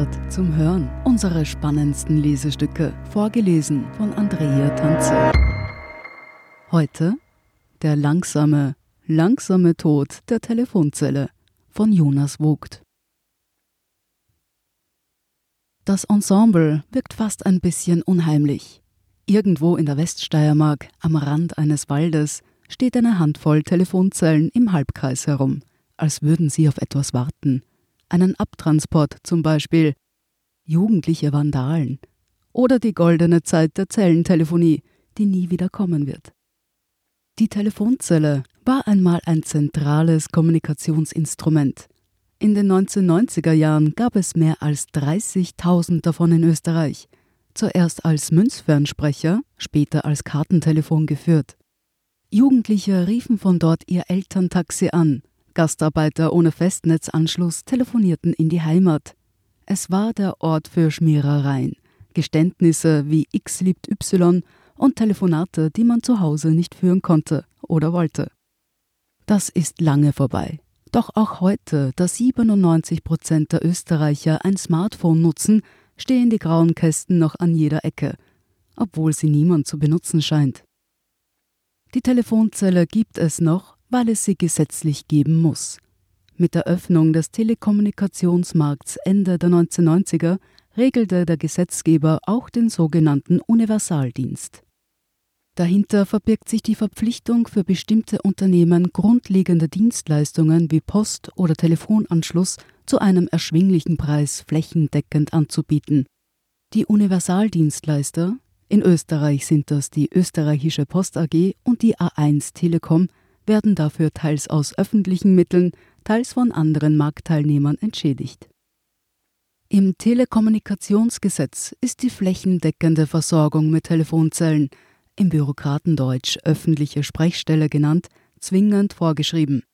Standard zum Hören. Unsere spannendsten Lesestücke, vorgelesen von Andrea Tanze. Heute der langsame, langsame Tod der Telefonzelle von Jonas Vogt. Das Ensemble wirkt fast ein bisschen unheimlich. Irgendwo in der Weststeiermark, am Rand eines Waldes, steht eine Handvoll Telefonzellen im Halbkreis herum, als würden sie auf etwas warten. Einen Abtransport zum Beispiel. Jugendliche Vandalen. Oder die goldene Zeit der Zellentelefonie, die nie wieder kommen wird. Die Telefonzelle war einmal ein zentrales Kommunikationsinstrument. In den 1990er Jahren gab es mehr als 30.000 davon in Österreich, zuerst als Münzfernsprecher, später als Kartentelefon geführt. Jugendliche riefen von dort ihr Elterntaxi an, Gastarbeiter ohne Festnetzanschluss telefonierten in die Heimat. Es war der Ort für Schmierereien, Geständnisse wie X liebt Y und Telefonate, die man zu Hause nicht führen konnte oder wollte. Das ist lange vorbei. Doch auch heute, da 97 Prozent der Österreicher ein Smartphone nutzen, stehen die grauen Kästen noch an jeder Ecke, obwohl sie niemand zu benutzen scheint. Die Telefonzelle gibt es noch, weil es sie gesetzlich geben muss. Mit der Öffnung des Telekommunikationsmarkts Ende der 1990er regelte der Gesetzgeber auch den sogenannten Universaldienst. Dahinter verbirgt sich die Verpflichtung für bestimmte Unternehmen, grundlegende Dienstleistungen wie Post- oder Telefonanschluss zu einem erschwinglichen Preis flächendeckend anzubieten. Die Universaldienstleister, in Österreich sind das die Österreichische Post AG und die A1 Telekom, werden dafür teils aus öffentlichen Mitteln, teils von anderen Marktteilnehmern entschädigt. Im Telekommunikationsgesetz ist die flächendeckende Versorgung mit Telefonzellen im Bürokratendeutsch öffentliche Sprechstelle genannt, zwingend vorgeschrieben.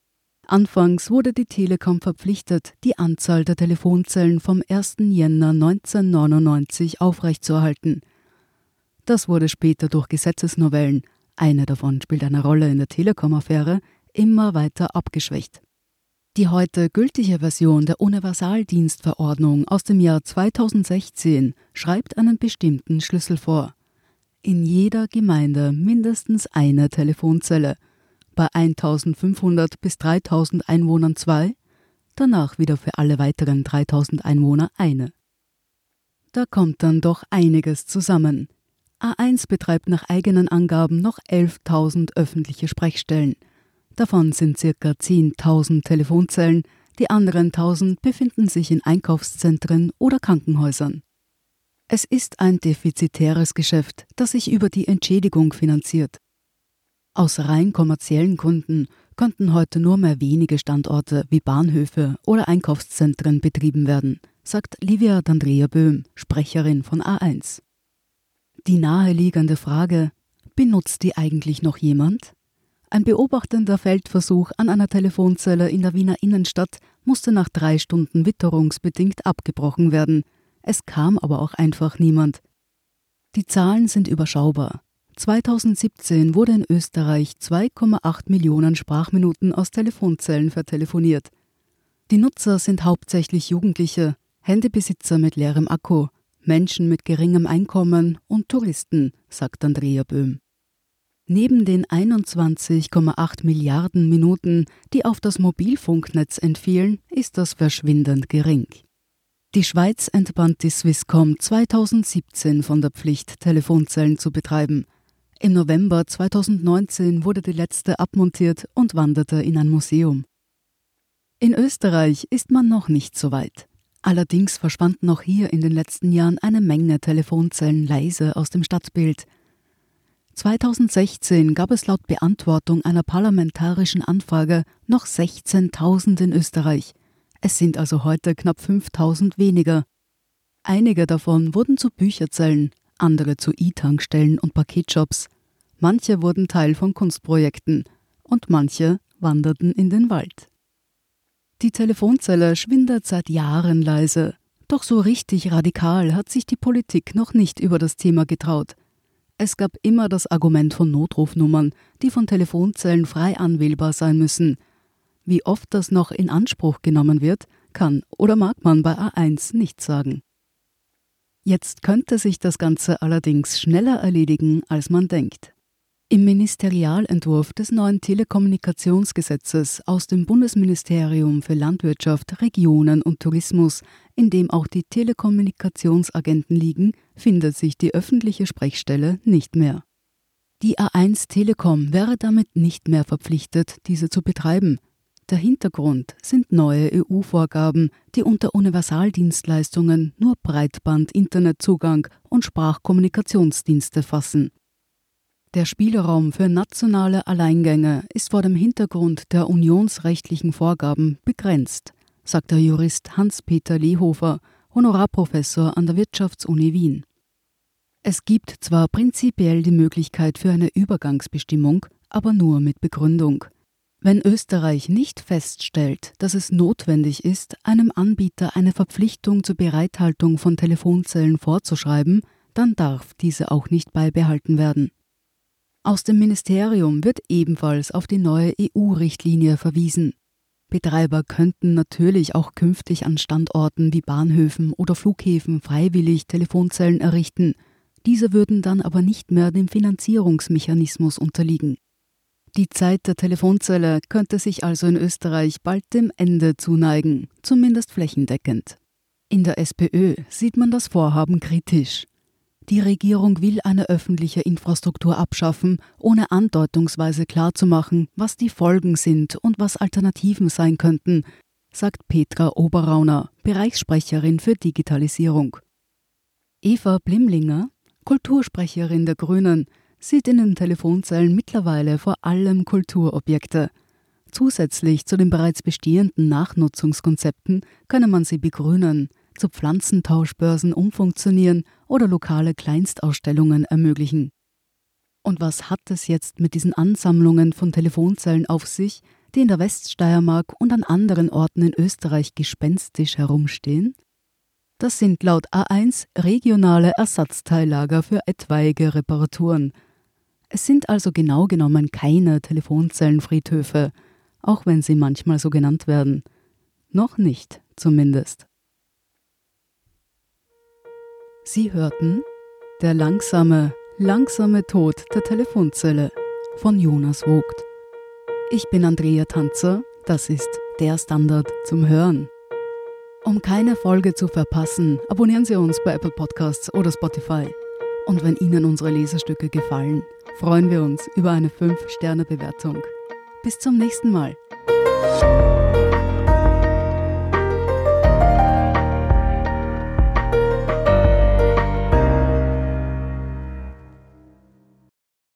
Anfangs wurde die Telekom verpflichtet, die Anzahl der Telefonzellen vom 1. Jänner 1999 aufrechtzuerhalten. Das wurde später durch Gesetzesnovellen, eine davon spielt eine Rolle in der Telekom-Affäre, immer weiter abgeschwächt. Die heute gültige Version der Universaldienstverordnung aus dem Jahr 2016 schreibt einen bestimmten Schlüssel vor in jeder Gemeinde mindestens eine Telefonzelle, bei 1500 bis 3000 Einwohnern zwei, danach wieder für alle weiteren 3000 Einwohner eine. Da kommt dann doch einiges zusammen. A1 betreibt nach eigenen Angaben noch 11.000 öffentliche Sprechstellen. Davon sind ca. 10.000 Telefonzellen, die anderen 1000 befinden sich in Einkaufszentren oder Krankenhäusern. Es ist ein defizitäres Geschäft, das sich über die Entschädigung finanziert. Aus rein kommerziellen Gründen könnten heute nur mehr wenige Standorte wie Bahnhöfe oder Einkaufszentren betrieben werden, sagt Livia D'Andrea Böhm, Sprecherin von A1. Die naheliegende Frage, benutzt die eigentlich noch jemand? Ein beobachtender Feldversuch an einer Telefonzelle in der Wiener Innenstadt musste nach drei Stunden witterungsbedingt abgebrochen werden, es kam aber auch einfach niemand. Die Zahlen sind überschaubar. 2017 wurde in Österreich 2,8 Millionen Sprachminuten aus Telefonzellen vertelefoniert. Die Nutzer sind hauptsächlich Jugendliche, Handybesitzer mit leerem Akku, Menschen mit geringem Einkommen und Touristen, sagt Andrea Böhm. Neben den 21,8 Milliarden Minuten, die auf das Mobilfunknetz entfielen, ist das verschwindend gering. Die Schweiz entband die Swisscom 2017 von der Pflicht, Telefonzellen zu betreiben. Im November 2019 wurde die letzte abmontiert und wanderte in ein Museum. In Österreich ist man noch nicht so weit. Allerdings verschwanden auch hier in den letzten Jahren eine Menge Telefonzellen leise aus dem Stadtbild. 2016 gab es laut Beantwortung einer parlamentarischen Anfrage noch 16.000 in Österreich – es sind also heute knapp 5000 weniger. Einige davon wurden zu Bücherzellen, andere zu E-Tankstellen und Paketshops. Manche wurden Teil von Kunstprojekten und manche wanderten in den Wald. Die Telefonzelle schwindet seit Jahren leise, doch so richtig radikal hat sich die Politik noch nicht über das Thema getraut. Es gab immer das Argument von Notrufnummern, die von Telefonzellen frei anwählbar sein müssen, wie oft das noch in Anspruch genommen wird, kann oder mag man bei A1 nicht sagen. Jetzt könnte sich das Ganze allerdings schneller erledigen, als man denkt. Im Ministerialentwurf des neuen Telekommunikationsgesetzes aus dem Bundesministerium für Landwirtschaft, Regionen und Tourismus, in dem auch die Telekommunikationsagenten liegen, findet sich die öffentliche Sprechstelle nicht mehr. Die A1 Telekom wäre damit nicht mehr verpflichtet, diese zu betreiben. Der Hintergrund sind neue EU-Vorgaben, die unter Universaldienstleistungen nur Breitband-Internetzugang und Sprachkommunikationsdienste fassen. Der Spielraum für nationale Alleingänge ist vor dem Hintergrund der unionsrechtlichen Vorgaben begrenzt, sagt der Jurist Hans-Peter Lehofer, Honorarprofessor an der Wirtschaftsuni Wien. Es gibt zwar prinzipiell die Möglichkeit für eine Übergangsbestimmung, aber nur mit Begründung. Wenn Österreich nicht feststellt, dass es notwendig ist, einem Anbieter eine Verpflichtung zur Bereithaltung von Telefonzellen vorzuschreiben, dann darf diese auch nicht beibehalten werden. Aus dem Ministerium wird ebenfalls auf die neue EU-Richtlinie verwiesen. Betreiber könnten natürlich auch künftig an Standorten wie Bahnhöfen oder Flughäfen freiwillig Telefonzellen errichten. Diese würden dann aber nicht mehr dem Finanzierungsmechanismus unterliegen. Die Zeit der Telefonzelle könnte sich also in Österreich bald dem Ende zuneigen, zumindest flächendeckend. In der SPÖ sieht man das Vorhaben kritisch. Die Regierung will eine öffentliche Infrastruktur abschaffen, ohne andeutungsweise klarzumachen, was die Folgen sind und was Alternativen sein könnten, sagt Petra Oberrauner, Bereichssprecherin für Digitalisierung. Eva Blimlinger, Kultursprecherin der Grünen, sieht in den Telefonzellen mittlerweile vor allem Kulturobjekte. Zusätzlich zu den bereits bestehenden Nachnutzungskonzepten könne man sie begrünen, zu Pflanzentauschbörsen umfunktionieren oder lokale Kleinstausstellungen ermöglichen. Und was hat es jetzt mit diesen Ansammlungen von Telefonzellen auf sich, die in der Weststeiermark und an anderen Orten in Österreich gespenstisch herumstehen? Das sind laut A1 regionale Ersatzteillager für etwaige Reparaturen. Es sind also genau genommen keine Telefonzellenfriedhöfe, auch wenn sie manchmal so genannt werden. Noch nicht, zumindest. Sie hörten Der langsame, langsame Tod der Telefonzelle von Jonas Vogt. Ich bin Andrea Tanzer, das ist der Standard zum Hören. Um keine Folge zu verpassen, abonnieren Sie uns bei Apple Podcasts oder Spotify. Und wenn Ihnen unsere Leserstücke gefallen, freuen wir uns über eine 5-Sterne-Bewertung. Bis zum nächsten Mal.